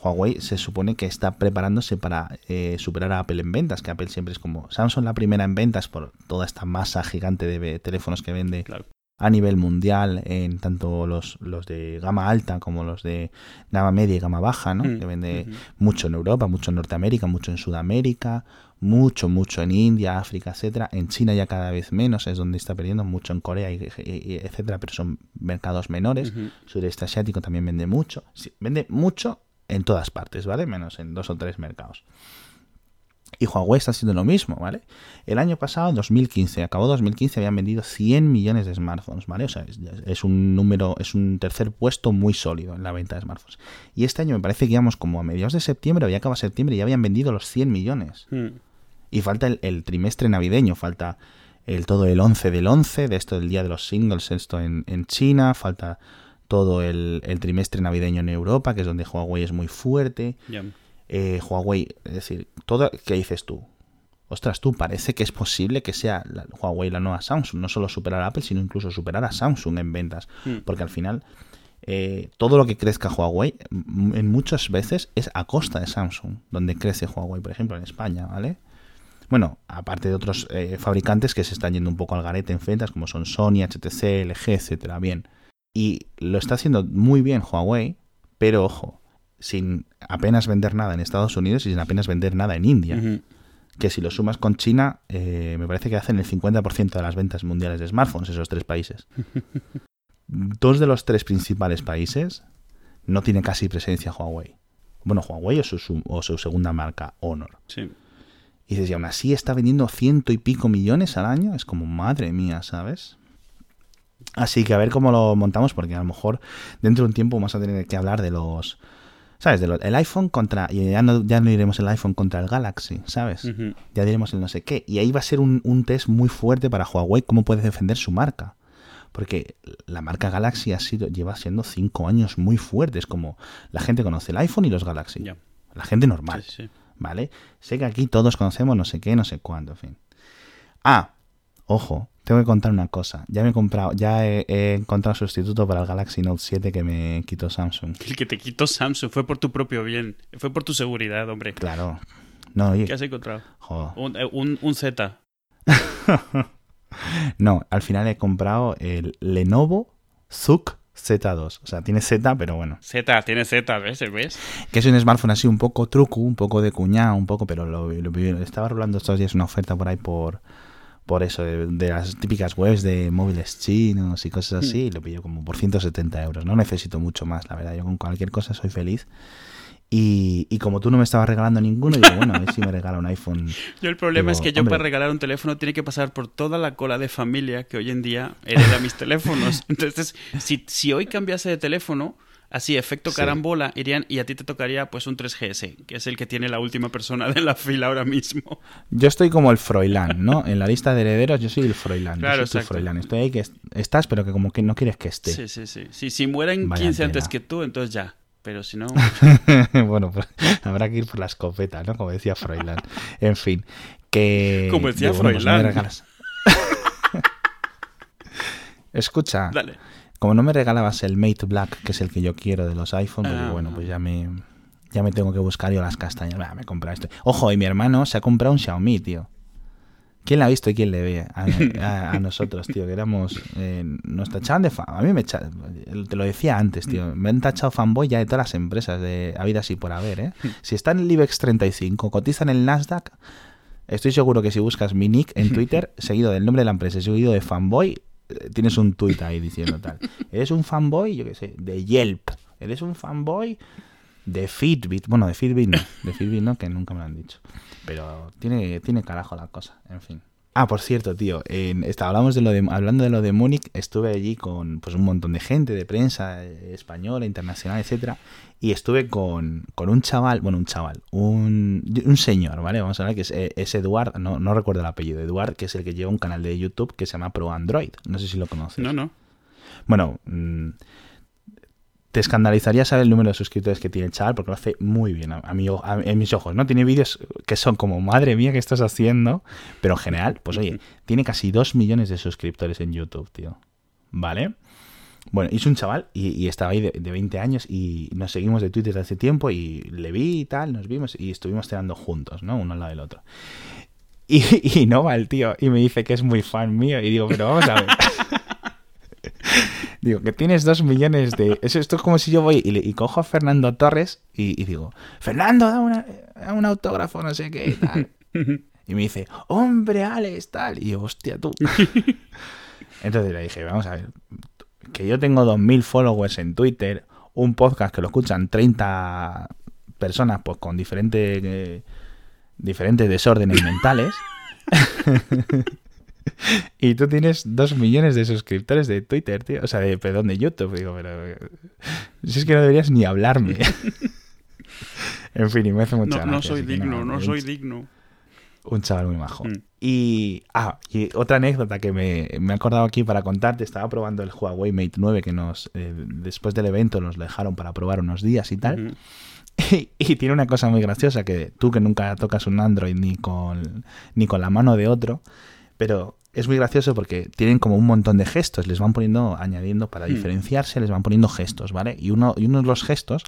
Huawei se supone que está preparándose para eh, superar a Apple en ventas, que Apple siempre es como Samsung la primera en ventas por toda esta masa gigante de teléfonos que vende Claro. A nivel mundial en tanto los, los de gama alta como los de gama media y gama baja, ¿no? Mm, Que vende mucho en Europa, mucho en Norteamérica, mucho en Sudamérica, mucho, mucho en India, África, etcétera. En China ya cada vez menos, es donde está perdiendo mucho en Corea, y, etcétera, pero son mercados menores. Ujú. Sudeste asiático también vende mucho. Sí, vende mucho en todas partes, ¿vale? Menos en dos o tres mercados. Y Huawei está haciendo lo mismo, ¿vale? El año pasado, 2015, acabó 2015, habían vendido 100 millones de smartphones, ¿vale? O sea, es, es un número, es un tercer puesto muy sólido en la venta de smartphones. Y este año me parece que íbamos como a mediados de septiembre, había acabado septiembre y ya habían vendido los 100 millones. Mm. Y falta el, el trimestre navideño, falta el todo el 11 del 11, de esto del día de los singles, esto en, en China, falta todo el, el trimestre navideño en Europa, que es donde Huawei es muy fuerte. Ya. Eh, Huawei, es decir, todo, ¿qué dices tú? Ostras, tú parece que es posible que sea la- Huawei la nueva Samsung, no solo superar a Apple, sino incluso superar a Samsung en ventas, Mm. porque al final eh, todo lo que crezca Huawei m- en muchas veces es a costa de Samsung, donde crece Huawei, por ejemplo, en España, ¿vale? Bueno, aparte de otros eh, fabricantes que se están yendo un poco al garete en ventas, como son Sony, HTC, LG, etcétera, bien. Y lo está haciendo muy bien Huawei, pero ojo, sin apenas vender nada en Estados Unidos y sin apenas vender nada en India. Que si lo sumas con China, eh, me parece que hacen el 50% de las ventas mundiales de smartphones, esos tres países. Dos de los tres principales países no tiene casi presencia Huawei. Bueno, Huawei o su, su- o su segunda marca, Honor. Sí. Y dices, y aún así está vendiendo ciento y pico millones al año. Es como, madre mía, ¿sabes? Así que a ver cómo lo montamos, porque a lo mejor dentro de un tiempo vamos a tener que hablar de los. ¿Sabes? El iPhone contra. Y ya no, ya no iremos el iPhone contra el Galaxy, ¿sabes? Ya diremos el no sé qué. Y ahí va a ser un, un test muy fuerte para Huawei, cómo puede defender su marca. Porque la marca Galaxy ha sido, lleva siendo cinco años muy fuertes. Como la gente conoce el iPhone y los Galaxy. La gente normal. Sí, sí. ¿Vale? Sé que aquí todos conocemos no sé qué, no sé cuánto, en fin. Ah, ojo, tengo que contar una cosa. Ya me he comprado, ya he, he encontrado sustituto para el Galaxy Note 7 que me quitó Samsung. El que te quitó Samsung fue por tu propio bien. Fue por tu seguridad, hombre. Claro. No, oye, ¿Qué has encontrado? joder. Un, eh, un, un Z. No, al final he comprado el Lenovo Zook Z2. O sea, tiene Z, pero bueno. Z, tiene Z, ¿ves? ¿Ves? Que es un smartphone así un poco truco, un poco de cuñado, un poco, pero lo, lo- lo- estaba rolando estos días una oferta por ahí por por eso, de, de las típicas webs de móviles chinos y cosas así, y lo pillo como por 170 euros. No necesito mucho más, la verdad. Yo con cualquier cosa soy feliz. Y, y como tú no me estabas regalando ninguno, digo, bueno, a ver si me regala un iPhone. Yo el problema Digo, es que yo hombre. para regalar un teléfono tiene que pasar por toda la cola de familia que hoy en día hereda mis teléfonos. Entonces, si, si hoy cambiase de teléfono, así, efecto Sí. carambola, irían y a ti te tocaría pues un 3GS, que es el que tiene la última persona de la fila ahora mismo. Yo estoy como el Froilán, ¿no? En la lista de herederos yo soy el Froilán. Claro, yo soy tu. Froilán. Estoy ahí que est- estás, pero que como que no quieres que esté. Sí, sí, sí. Sí, si mueren Vaya 15 antes que tú, entonces ya. Pero si no... bueno, pues habrá que ir por la escopeta, ¿no? Como decía Froilán. En fin, que... Como decía bueno, pues Froilán. Escucha, Dale. Como no me regalabas el Mate Black, que es el que yo quiero de los iPhone, pues Ah. digo, bueno, pues ya me, ya me tengo que buscar yo las castañas. Va, me compra esto. Ojo, y mi hermano se ha comprado un Xiaomi, tío. ¿Quién la ha visto y quién le ve? A, a- a nosotros, tío, que éramos... eh, nos tachaban de fan. A mí me echa- Te lo decía antes, tío. Me han tachado fanboy ya de todas las empresas de habidas y por haber, ¿eh? Si está en el IBEX 35, cotiza en el Nasdaq, estoy seguro que si buscas mi nick en Twitter, seguido del nombre de la empresa, seguido de fanboy, tienes un tuit ahí diciendo tal. Eres un fanboy, yo qué sé, de Yelp. Eres un fanboy de Fitbit. Bueno, de Fitbit no. De Fitbit no, que nunca me lo han dicho. Pero tiene, tiene carajo la cosa, en fin. Ah, por cierto, tío, en, está- hablamos de lo de, hablando de lo de Múnich, estuve allí con pues, un montón de gente de prensa eh, española, internacional, etcétera, y estuve con, con un chaval, bueno, un chaval, un, un señor, ¿vale? Vamos a ver, que es, eh, es Eduard, no, no recuerdo el apellido, Eduard, que es el que lleva un canal de YouTube que se llama Pro Android, no sé si lo conoces. No, no. Bueno, mm, te escandalizaría saber el número de suscriptores que tiene el chaval porque lo hace muy bien a, a mi o- a- en mis ojos, ¿no? Tiene vídeos que son como, madre mía, ¿qué estás haciendo? Pero en general, pues oye, tiene casi 2 millones de suscriptores en YouTube, tío. ¿Vale? Bueno, es un chaval y, y estaba ahí de, de 20 años y nos seguimos de Twitter desde hace tiempo y le vi y tal, nos vimos y estuvimos cenando juntos, ¿no? Uno al lado del otro. Y, y no va el tío y me dice que es muy fan mío y digo, pero vamos a ver. Digo, que tienes dos millones de... Eso, esto es como si yo voy y, le- y cojo a Fernando Torres y, y digo, Fernando, da, una- da un autógrafo, no sé qué, tal. Y me dice, hombre, Alex, tal. Y yo, hostia, tú. Entonces le dije, vamos a ver, que yo tengo 2.000 followers en Twitter, un podcast que lo escuchan 30 personas pues con diferentes, eh, diferentes desórdenes mentales. Y tú tienes dos millones de suscriptores de Twitter, tío. O sea, de, perdón, de YouTube. Digo, pero. Si es que no deberías ni hablarme. en fin, y me hace mucha No, no gracia, soy así que digno, nada, no un soy digno. Un chaval muy majo. Mm. Y. Ah, y otra anécdota que me, me he acordado aquí para contarte. Estaba probando el Huawei Mate 9 que nos. eh, después del evento nos lo dejaron para probar unos días y tal. Y, y tiene una cosa muy graciosa que tú que nunca tocas un Android ni con, ni con la mano de otro, pero es muy gracioso porque tienen como un montón de gestos, les van poniendo, añadiendo para Hmm. diferenciarse, les van poniendo gestos, ¿vale? Y uno, y uno de los gestos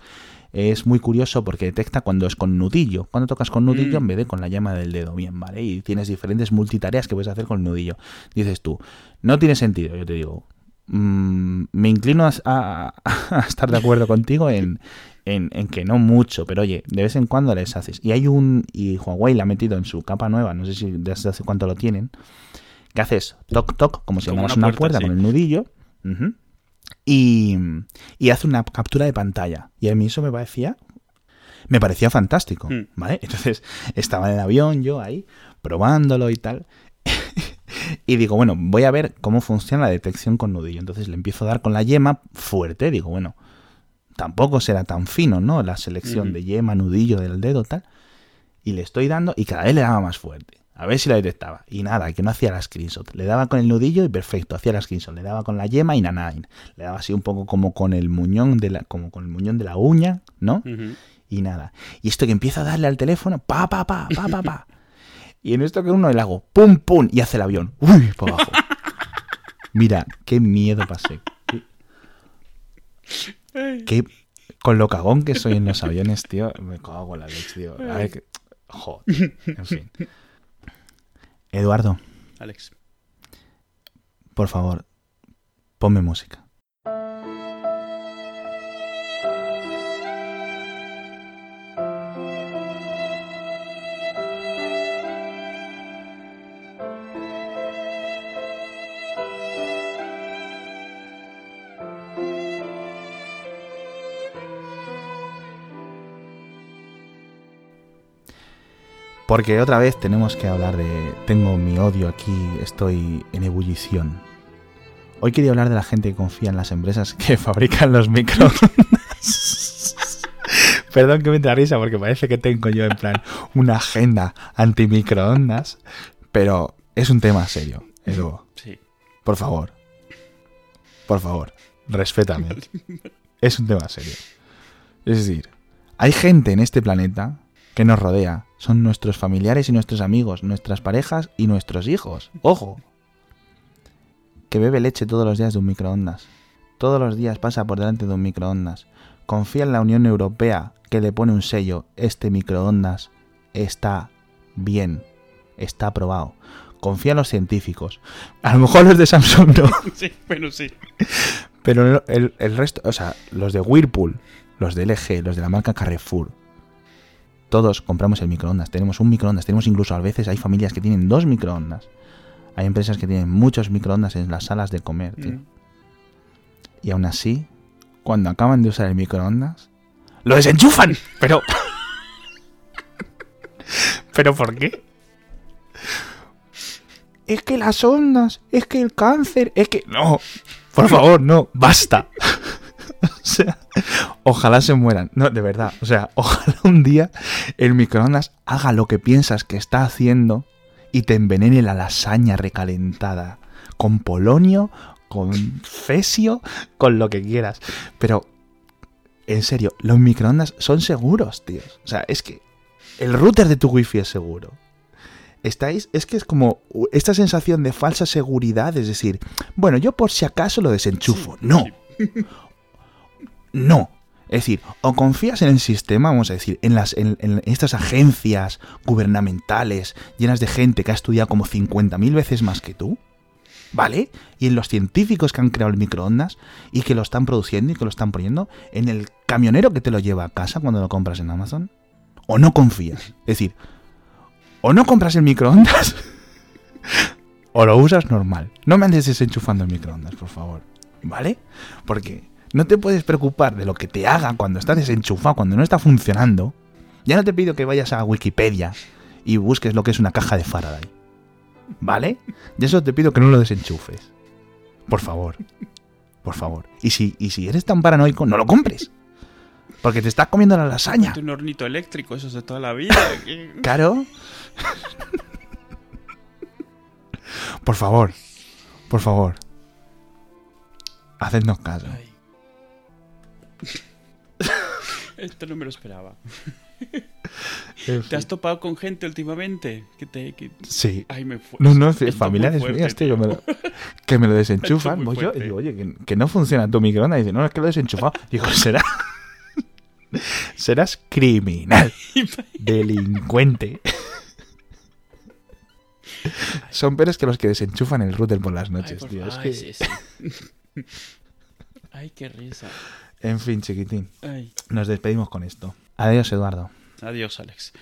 es muy curioso porque detecta cuando es con nudillo. Cuando tocas con nudillo Mm. en vez de con la llama del dedo, bien, ¿vale? Y tienes diferentes multitareas que puedes hacer con el nudillo. Dices tú, no tiene sentido, yo te digo. mm, me inclino a, a- a estar de acuerdo contigo en, en, en que no mucho, pero oye, de vez en cuando les haces. Y hay un, y Huawei la ha metido en su capa nueva, no sé si desde hace cuánto lo tienen, que haces toc toc, como si llamaras una una, puerta, sí. con el nudillo, y, y hace una captura de pantalla. Y a mí eso me parecía, me parecía fantástico, Hmm. ¿vale? Entonces estaba en el avión yo ahí, probándolo y tal. Y digo, bueno, voy a ver cómo funciona la detección con nudillo. Entonces le empiezo a dar con la yema fuerte. Digo, bueno, tampoco será tan fino, ¿no? La selección de yema, nudillo del dedo, tal. Y le estoy dando y cada vez le daba más fuerte. A ver si la detectaba. Y nada, que no hacía la screenshot. Le daba con el nudillo y perfecto, hacía la screenshot. Le daba con la yema y nada. Le daba así un poco como con el muñón de la, como con el muñón de la uña, ¿no? Y nada. Y esto que empieza a darle al teléfono, pa, pa, pa, pa, pa, pa. Y en esto que uno le hago, pum, pum, y hace el avión, uy, para abajo. Mira, qué miedo pasé. Qué, con lo cagón que soy en los aviones, tío, me cago con la leche, tío. A ver, joder, en fin. Eduardo, Alex. por favor, ponme música. Porque otra vez tenemos que hablar de... Tengo mi odio aquí, estoy en ebullición. Hoy quería hablar de la gente que confía en las empresas que fabrican los micros. Perdón que me da risa porque parece que tengo yo en plan una agenda antimicroondas, pero es un tema serio, Edu. Sí. Por favor. Por favor, respétame. Es un tema serio. Es decir, hay gente en este planeta que nos rodea. Son nuestros familiares y nuestros amigos, nuestras parejas y nuestros hijos. Ojo. Que bebe leche todos los días de un microondas. Todos los días pasa por delante de un microondas. Confía en la Unión Europea que le pone un sello. Este microondas está bien. Está aprobado. Confía en los científicos. A lo mejor los de Samsung no. Sí, bueno, sí. Pero el, el resto, o sea, los de Whirlpool, los de LG, los de la marca Carrefour, todos compramos el microondas. Tenemos un microondas, tenemos incluso a veces hay familias que tienen dos microondas. Hay empresas que tienen muchos microondas en las salas de comer, tío. Mm. Y aún así, cuando acaban de usar el microondas, lo desenchufan. Pero. ¿Pero por qué? Es que las ondas, es que el cáncer, es que. No, por favor, no, basta. o sea, ojalá se mueran. No, de verdad. O sea, ojalá un día el microondas haga lo que piensas que está haciendo y te envenene la lasaña recalentada. Con polonio, con cesio, con lo que quieras. Pero, en serio, los microondas son seguros, tíos. O sea, es que el router de tu wifi es seguro. Estáis, es que es como esta sensación de falsa seguridad, es decir, bueno, yo por si acaso lo desenchufo. No. No. Es decir, o confías en el sistema, vamos a decir, en, las, estas agencias gubernamentales llenas de gente que ha estudiado como 50.000 veces más que tú, ¿vale? Y en los científicos que han creado el microondas y que lo están produciendo y que lo están poniendo, en el camionero que te lo lleva a casa cuando lo compras en Amazon, o no confías. Es decir, o no compras el microondas o lo usas normal. No me andes desenchufando el microondas, por favor. ¿Vale? Porque no te puedes preocupar de lo que te haga cuando está desenchufado, cuando no está funcionando. Ya no te pido que vayas a Wikipedia y busques lo que es una caja de Faraday. ¿Vale? Y eso te pido que no lo desenchufes. Por favor. Por favor. Y si, y si eres tan paranoico, no lo compres. Porque te estás comiendo la lasaña. Un hornito eléctrico, eso es de toda la vida. Claro. Por favor. Por favor. Hacednos caso. Ay. Esto no me lo esperaba. En ¿Te has topado con gente últimamente? Que te. Que... Sí. Ay, me fue. No, no, es familiares fuerte, mías, tío, que me lo, que me lo desenchufan. Esto es muy Voy yo y digo, oye, que, que no funciona tu microondas. Y dice, no, es que lo he desenchufado. Digo, será. Serás criminal. Delincuente. Son peores que los que desenchufan el router por las Ay, noches, por tío. Es fa- que- ay, sí, sí. Ay, qué risa. En fin, chiquitín. Ay. Nos despedimos con esto. Adiós, Eduardo. Adiós, Alex.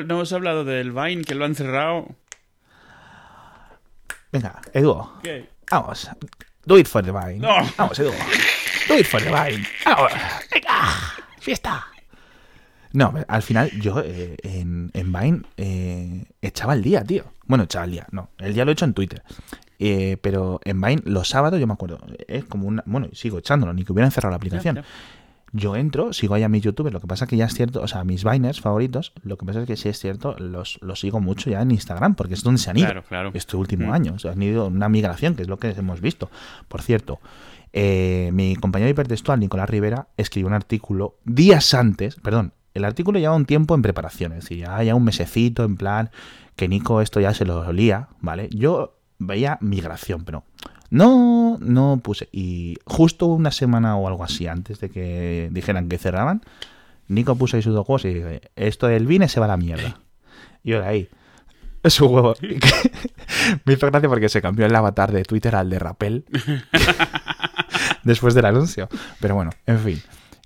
No, no hemos hablado del Vine, que lo han cerrado. Venga, Edu. ¿Qué? Vamos. Do it for the vine. No. Vamos, Edu. Do it for the vine. Vamos. Venga. Fiesta. No, al final yo eh, en, en Vine eh, echaba el día, tío. Bueno, echaba el día, no. El día lo he hecho en Twitter. Eh, pero en Vine los sábados, yo me acuerdo, es como una... Bueno, sigo echándolo, ni que hubieran cerrado la aplicación. Yo entro, sigo ahí a mis youtubers, lo que pasa que ya es cierto, o sea, mis Viners favoritos, lo que pasa es que sí es cierto, los, los sigo mucho ya en Instagram, porque es donde se han ido Claro, claro. este último Mm. año. O sea, han ido una migración, que es lo que hemos visto. Por cierto, eh, mi compañero hipertextual, Nicolás Rivera, escribió un artículo días antes, perdón, el artículo lleva un tiempo en preparación, es decir, ya, ya un mesecito en plan que Nico esto ya se lo olía, ¿vale? Yo veía migración, pero no, no puse. Y justo una semana o algo así antes de que dijeran que cerraban, Nico puso ahí sus dos juegos y dije, esto del Vine se va a la mierda. Y ahora ahí, su huevo. Me hizo gracia porque se cambió el avatar de Twitter al de Rappel después del anuncio. Pero bueno, en fin.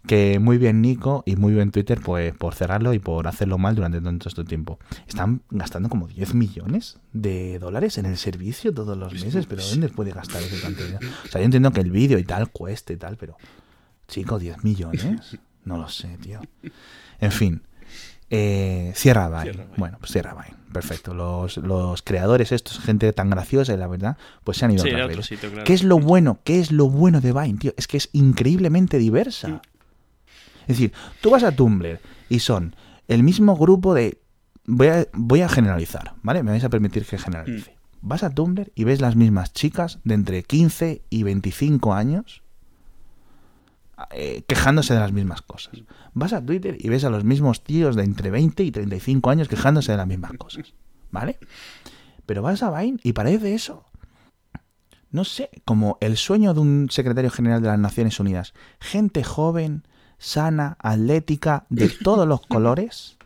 Que muy bien Nico y muy bien Twitter pues, por cerrarlo y por hacerlo mal durante tanto este tiempo. Están gastando como 10 millones de dólares en el servicio todos los meses, pero ¿dónde puede gastar esa cantidad? O sea, yo entiendo que el vídeo y tal cueste y tal, pero... Chico, 10 millones. No lo sé, tío. En fin. Eh, cierra Vine. Bueno, pues cierra Vine. Perfecto. Los, los creadores, estos, gente tan graciosa, la verdad, pues se han ido Sí, a otro sitio, claro. ¿Qué es lo bueno? ¿Qué es lo bueno de Vine, tío? Es que es increíblemente diversa. Mm. Es decir, tú vas a Tumblr y son el mismo grupo de... Voy a, voy a generalizar, ¿vale? Me vais a permitir que generalice. Vas a Tumblr y ves las mismas chicas de entre 15 y 25 años eh, quejándose de las mismas cosas. Vas a Twitter y ves a los mismos tíos de entre 20 y 35 años quejándose de las mismas cosas. ¿Vale? Pero vas a Vine y parece eso. No sé, como el sueño de un secretario general de las Naciones Unidas. Gente joven, sana, atlética, de todos los colores,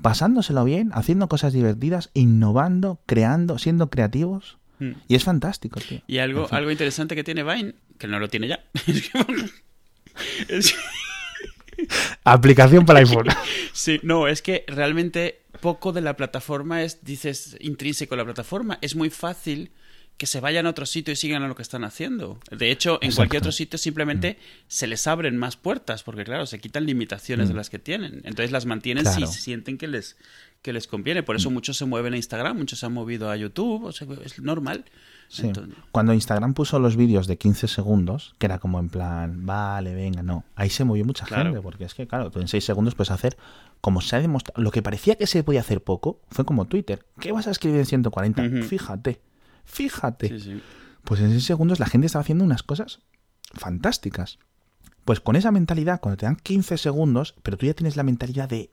pasándoselo bien, haciendo cosas divertidas, innovando, creando, siendo creativos. Mm. Y es fantástico, tío. Y algo, En fin. algo interesante que tiene Vine, que no lo tiene ya. Es que- Aplicación para iPhone. sí, no, es que realmente poco de la plataforma es, dices, intrínseco a la plataforma. Es muy fácil que se vayan a otro sitio y sigan a lo que están haciendo. De hecho, en Exacto. cualquier otro sitio simplemente se les abren más puertas, porque claro, se quitan limitaciones de Mm. las que tienen. Entonces las mantienen Claro. si sienten que les, que les conviene. Por eso muchos se mueven a Instagram, muchos se han movido a YouTube, o sea, es normal. Sí. Entonces- Cuando Instagram puso los vídeos de 15 segundos, que era como en plan, vale, venga, no. Ahí se movió mucha Claro. gente, porque es que, claro, en 6 segundos puedes hacer, como se ha demostrado, lo que parecía que se podía hacer poco, fue como Twitter. ¿Qué vas a escribir en 140? Ujú. Fíjate, fíjate. sí, sí. Pues en 6 segundos la gente estaba haciendo unas cosas fantásticas. Pues con esa mentalidad, cuando te dan 15 segundos, pero tú ya tienes la mentalidad de,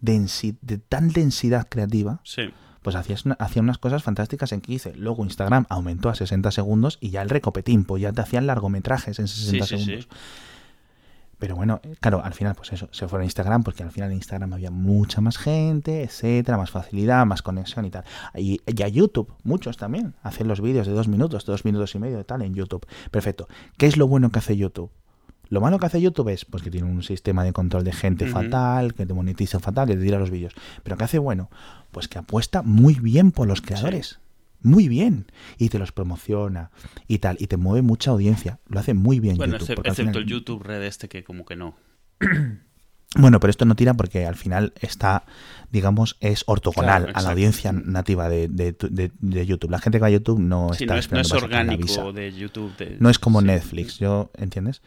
densi- de tan densidad creativa, Sí. pues hacías una- hacía unas cosas fantásticas en 15. Luego Instagram aumentó a 60 segundos y ya el recopetín, pues ya te hacían largometrajes en 60 Sí, sí, segundos. sí. Pero bueno, claro, al final, pues eso, se fueron a Instagram porque al final en Instagram había mucha más gente, etcétera, más facilidad, más conexión y tal. Y, y a YouTube, muchos también, hacen los vídeos de dos minutos, dos minutos y medio y tal en YouTube. Perfecto. ¿Qué es lo bueno que hace YouTube? Lo malo que hace YouTube es pues, que tiene un sistema de control de gente fatal, que te monetiza fatal, que te tira los vídeos. Pero ¿qué hace bueno? Pues que apuesta muy bien por los creadores. Muy bien. Y te los promociona y tal. Y te mueve mucha audiencia. Lo hace muy bien Bueno, YouTube. excepto final- el YouTube Red este que como que no. Bueno, pero esto no tira porque al final está, digamos, es ortogonal Claro, a la audiencia nativa de, de- de- de YouTube. La gente que va a YouTube no Sí, está no es, no es orgánico de YouTube. No es como sí. Netflix, ¿yo entiendes?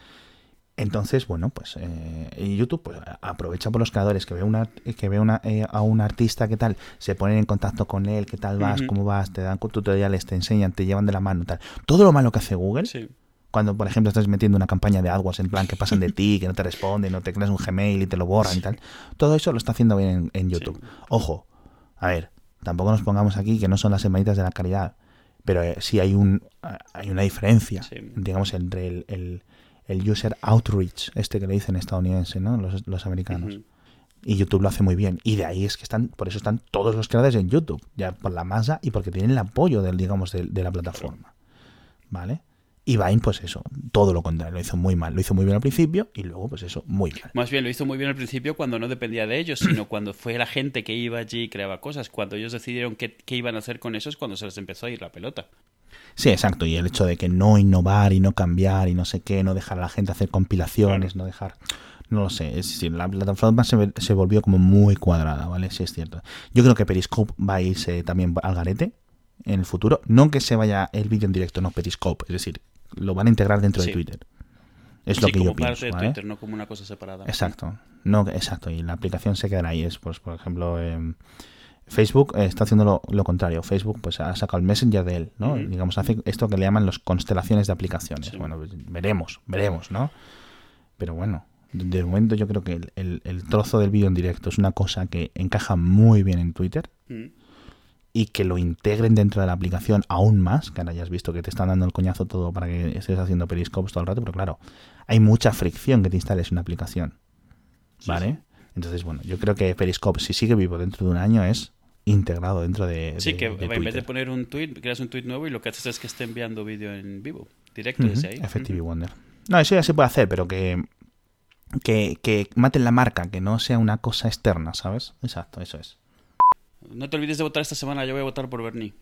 Entonces, bueno, pues eh, YouTube pues, aprovecha por los creadores que ve una que ve una, eh, a un artista que tal, se ponen en contacto con él, qué tal vas, cómo vas, te dan tutoriales, te enseñan, te llevan de la mano, tal. Todo lo malo que hace Google, Sí. cuando por ejemplo estás metiendo una campaña de AdWords en plan que pasan de ti, que no te responden, no te creas un Gmail y te lo borran y tal, todo eso lo está haciendo bien en, en YouTube. Ojo, a ver, tampoco nos pongamos aquí que no son las semanitas de la caridad, pero eh, sí hay un hay una diferencia, Sí. digamos, entre el, el, el user outreach, este que le dicen estadounidense, ¿no? Los, los americanos. Y YouTube lo hace muy bien. Y de ahí es que están, por eso están todos los creadores en YouTube, ya por la masa y porque tienen el apoyo del, digamos, de, de la plataforma. ¿Vale? Y Vine, pues eso, todo lo contrario, lo hizo muy mal. Lo hizo muy bien al principio y luego, pues eso, muy mal. Más bien lo hizo muy bien al principio cuando no dependía de ellos, sino cuando fue la gente que iba allí y creaba cosas. Cuando ellos decidieron qué, qué iban a hacer con eso es cuando se les empezó a ir la pelota. Sí, exacto. Y el hecho de que no innovar y no cambiar y no sé qué, no dejar a la gente hacer compilaciones, no dejar. No lo sé. Es decir, la plataforma se, se volvió como muy cuadrada, ¿vale? Sí, es cierto. Yo creo que Periscope va a irse también al garete en el futuro. No que se vaya el vídeo en directo, no Periscope. Es decir, lo van a integrar dentro de. Twitter. Es lo que como yo parte pienso, de ¿vale? Twitter, no como una cosa separada. Exacto. No, exacto. Y la aplicación se quedará ahí. Es, pues, por ejemplo, em, Facebook eh, está haciendo lo, lo contrario. Facebook pues ha sacado el Messenger de él, ¿no? Digamos, hace esto que le llaman las constelaciones de aplicaciones. Sí. Bueno, pues, veremos, veremos, ¿no? Pero bueno, De momento yo creo que el, el- el trozo del vídeo en directo es una cosa que encaja muy bien en Twitter Mm. y que lo integren dentro de la aplicación aún más, que ahora ya has visto que te están dando el coñazo todo para que estés haciendo periscopes todo el rato, pero claro, hay mucha fricción que te instales una aplicación. ¿Vale? Entonces, bueno, yo creo que Periscope, si sigue vivo dentro de un año, es integrado dentro de. Sí, de- que de en vez de poner un tweet, creas un tweet nuevo y lo que haces es que esté enviando vídeo en vivo, directo Ujú, desde ahí. Effective. Wonder. No, eso ya se puede hacer, pero que, que, que maten la marca, que no sea una cosa externa, ¿sabes? Exacto, eso es. No te olvides de votar esta semana, yo voy a votar por Bernie.